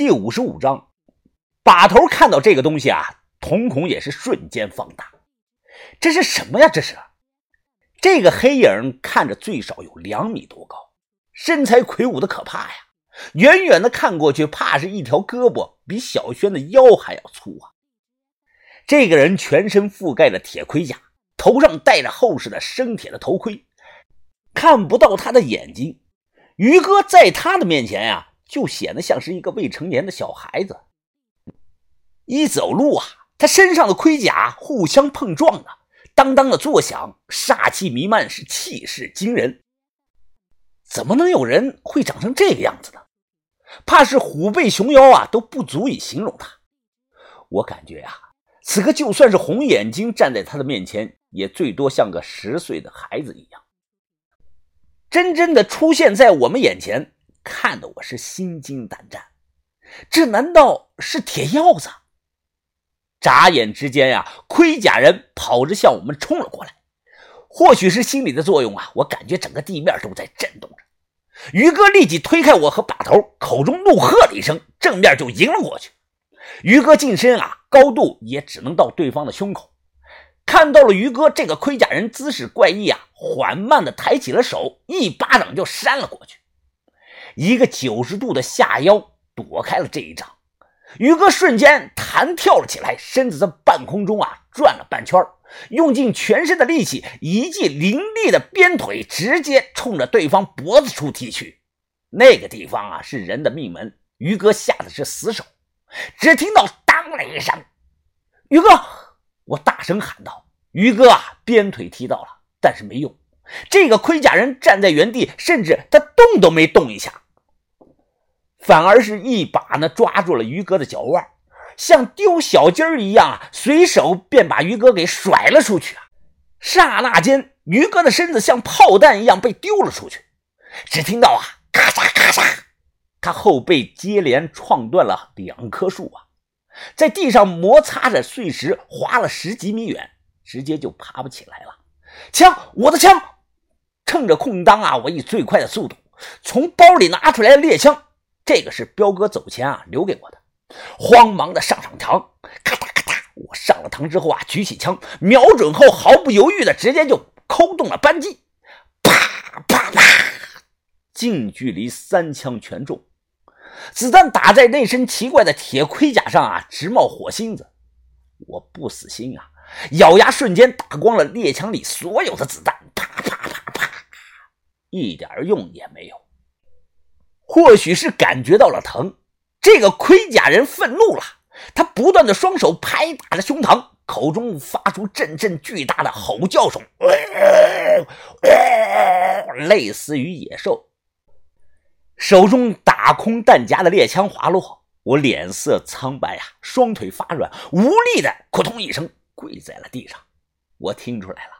第五十五章，把头看到这个东西啊，瞳孔也是瞬间放大。这是什么呀？这是这个黑影看着最少有两米多高，身材魁梧的可怕呀！远远的看过去，怕是一条胳膊比小轩的腰还要粗啊！这个人全身覆盖着铁盔甲，头上戴着厚实的生铁的头盔，看不到他的眼睛。于哥在他的面前呀。就显得像是一个未成年的小孩子。一走路啊，他身上的盔甲互相碰撞啊，当当的作响，煞气弥漫，是气势惊人。怎么能有人会长成这个样子呢？怕是虎背熊腰啊，都不足以形容他。我感觉啊，此刻就算是红眼睛站在他的面前，也最多像个十岁的孩子一样。真真的出现在我们眼前。看得我是心惊胆战，这难道是铁鹞子？眨眼之间呀，盔甲人跑着向我们冲了过来。或许是心理的作用啊，我感觉整个地面都在震动着。于哥立即推开我和把头，口中怒喝了一声，正面就迎了过去。于哥近身啊，高度也只能到对方的胸口。看到了于哥这个盔甲人姿势怪异啊，缓慢的抬起了手，一巴掌就扇了过去。一个九十度的下腰躲开了这一掌，于哥瞬间弹跳了起来，身子在半空中啊转了半圈，用尽全身的力气，一记凌厉的鞭腿直接冲着对方脖子处踢去。那个地方啊是人的命门，于哥下的是死手。只听到当了一声，于哥，我大声喊道：“于哥啊，鞭腿踢到了，但是没用。这个盔甲人站在原地，甚至他动都没动一下。”反而是一把呢抓住了于哥的脚腕，像丢小鸡儿一样啊，随手便把于哥给甩了出去啊！刹那间，于哥的身子像炮弹一样被丢了出去。只听到啊，咔嚓咔嚓，他后背接连撞断了两棵树啊，在地上摩擦着碎石，滑了十几米远，直接就爬不起来了。枪，我的枪！趁着空当啊，我以最快的速度从包里拿出来猎枪。这个是彪哥走前啊留给我的，慌忙的上上膛，咔嗒咔嗒，我上了膛之后啊，举起枪，瞄准后毫不犹豫的直接就扣动了扳机，啪啪啪，近距离三枪全中，子弹打在那身奇怪的铁盔甲上啊，直冒火星子。我不死心啊，咬牙瞬间打光了猎枪里所有的子弹，一点用也没有。或许是感觉到了疼，这个盔甲人愤怒了，他不断的双手拍打着胸膛，口中发出阵阵巨大的吼叫声，类似于野兽。手中打空弹夹的猎枪滑落，我脸色苍白啊，双腿发软，无力的扑通一声跪在了地上。我听出来了，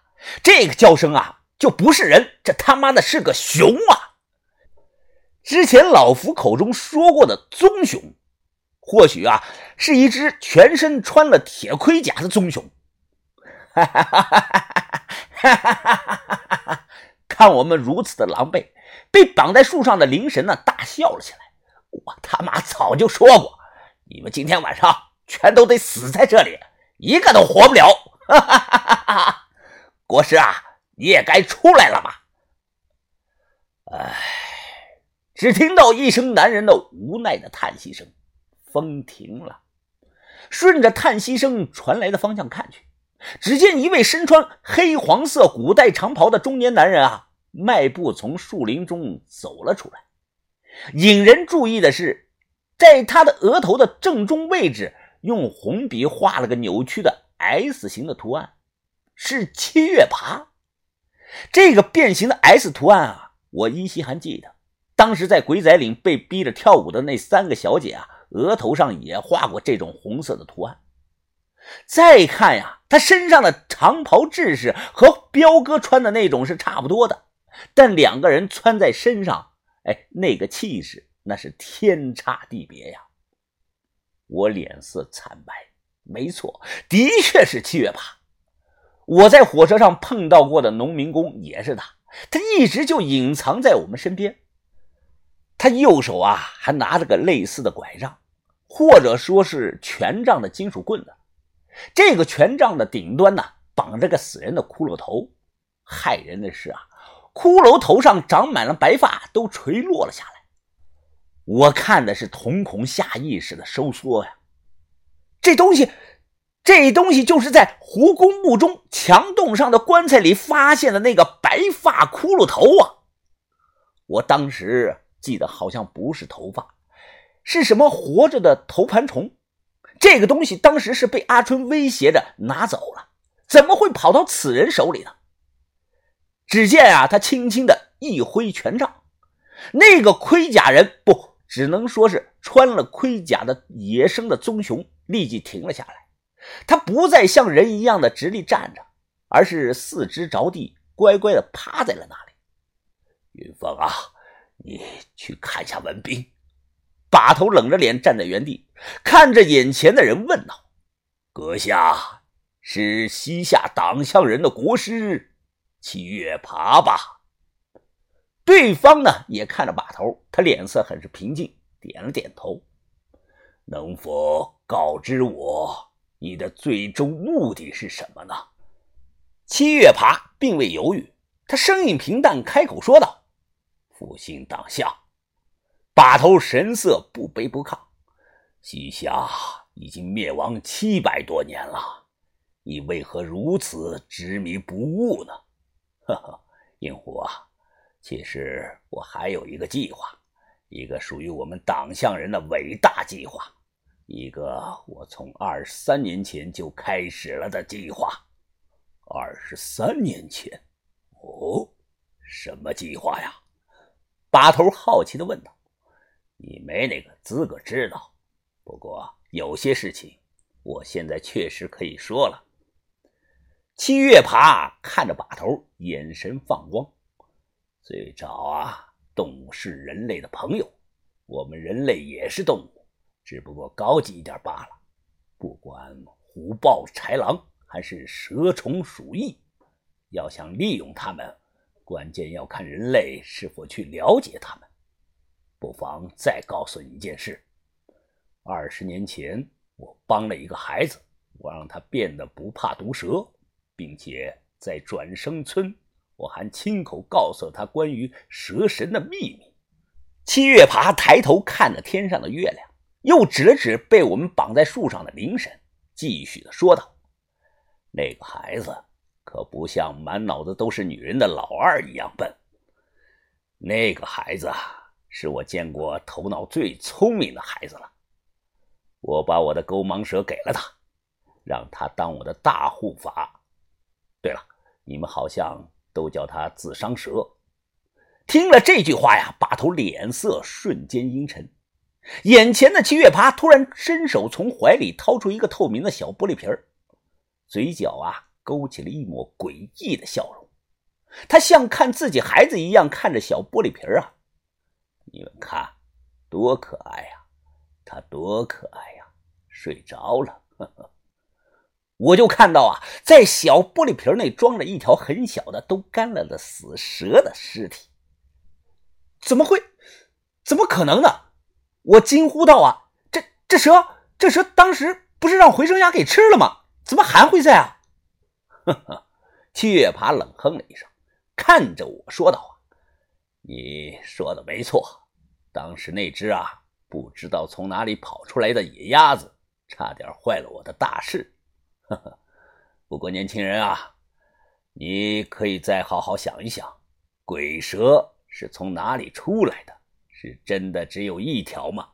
这个叫声啊，就不是人，这他妈的是个熊啊！之前老夫口中说过的棕熊，或许啊是一只全身穿了铁盔甲的棕熊。哈哈哈哈哈哈！看我们如此的狼狈，被绑在树上的灵神呢大笑了起来。我他妈早就说过，你们今天晚上全都得死在这里，一个都活不了。哈哈哈哈哈！国师啊，你也该出来了吧？哎。只听到一声男人的无奈的叹息声，风停了。顺着叹息声传来的方向看去，只见一位身穿黑黄色古代长袍的中年男人啊，迈步从树林中走了出来。引人注意的是，在他的额头的正中位置，用红笔画了个扭曲的 S 形的图案，是七月爬。这个变形的 S 图案啊，我依稀还记得。当时在鬼仔岭被逼着跳舞的那三个小姐啊，额头上也画过这种红色的图案。再看呀，他身上的长袍制式和彪哥穿的那种是差不多的，但两个人穿在身上，哎，那个气势那是天差地别呀。我脸色惨白，没错，的确是七月八。我在火车上碰到过的农民工也是他，他一直就隐藏在我们身边。他右手啊还拿着个类似的拐杖，或者说是权杖的金属棍子。这个权杖的顶端呢，绑着个死人的骷髅头。骇人的是啊，骷髅头上长满了白发，都垂落了下来。我看的是瞳孔下意识的收缩呀。这东西，这东西就是在胡公墓中墙洞上的棺材里发现的那个白发骷髅头啊！我当时记得好像不是头发，是什么活着的头盘虫。这个东西当时是被阿春威胁着拿走了，怎么会跑到此人手里呢？只见啊，他轻轻的一挥权杖，那个盔甲人不，只能说是穿了盔甲的野生的棕熊立即停了下来。他不再像人一样的直立站着，而是四肢着地，乖乖的趴在了那里。云峰啊，你去看下文斌。把头冷着脸站在原地，看着眼前的人问道：“阁下是西夏党项人的国师七月爬吧？”对方呢也看着把头，他脸色很是平静，点了点头。能否告知我你的最终目的是什么呢？七月爬并未犹豫，他声音平淡，开口说道：“复兴党项。”把头神色不卑不亢，西夏已经灭亡七百多年了，你为何如此执迷不悟呢？呵呵，应狐啊，其实我还有一个计划，一个属于我们党项人的伟大计划，一个我从二十三年前就开始了的计划。二十三年前，哦，什么计划呀？把头好奇的问道。你没那个资格知道，不过有些事情，我现在确实可以说了。七月爬看着把头，眼神放光。最早啊，动物是人类的朋友，我们人类也是动物，只不过高级一点罢了。不管虎豹豺狼还是蛇虫鼠蚁，要想利用它们，关键要看人类是否去了解它们。不妨再告诉你一件事：二十年前，我帮了一个孩子，我让他变得不怕毒蛇，并且在转生村，我还亲口告诉了他关于蛇神的秘密。七月爬抬头看着天上的月亮，又指了指被我们绑在树上的灵神，继续的说道：“那个孩子可不像满脑子都是女人的老二一样笨，那个孩子。”是我见过头脑最聪明的孩子了。我把我的勾芒蛇给了他，让他当我的大护法。对了，你们好像都叫他自伤蛇。听了这句话呀，把头脸色瞬间阴沉。眼前的七月爬突然伸手从怀里掏出一个透明的小玻璃瓶嘴角啊勾起了一抹诡异的笑容。他像看自己孩子一样看着小玻璃瓶啊。你们看，多可爱呀！他多可爱呀！睡着了，呵呵。我就看到啊，在小玻璃瓶内装着一条很小的、都干了的死蛇的尸体。怎么会？怎么可能呢？我惊呼道：“啊，这这蛇，这蛇当时不是让回声鸭给吃了吗？怎么还会在啊？”呵呵。七月爬冷哼了一声，看着我说道：“啊，你说的没错。”当时那只啊，不知道从哪里跑出来的野鸭子，差点坏了我的大事。呵呵，不过年轻人啊，你可以再好好想一想，鬼蛇是从哪里出来的？是真的只有一条吗？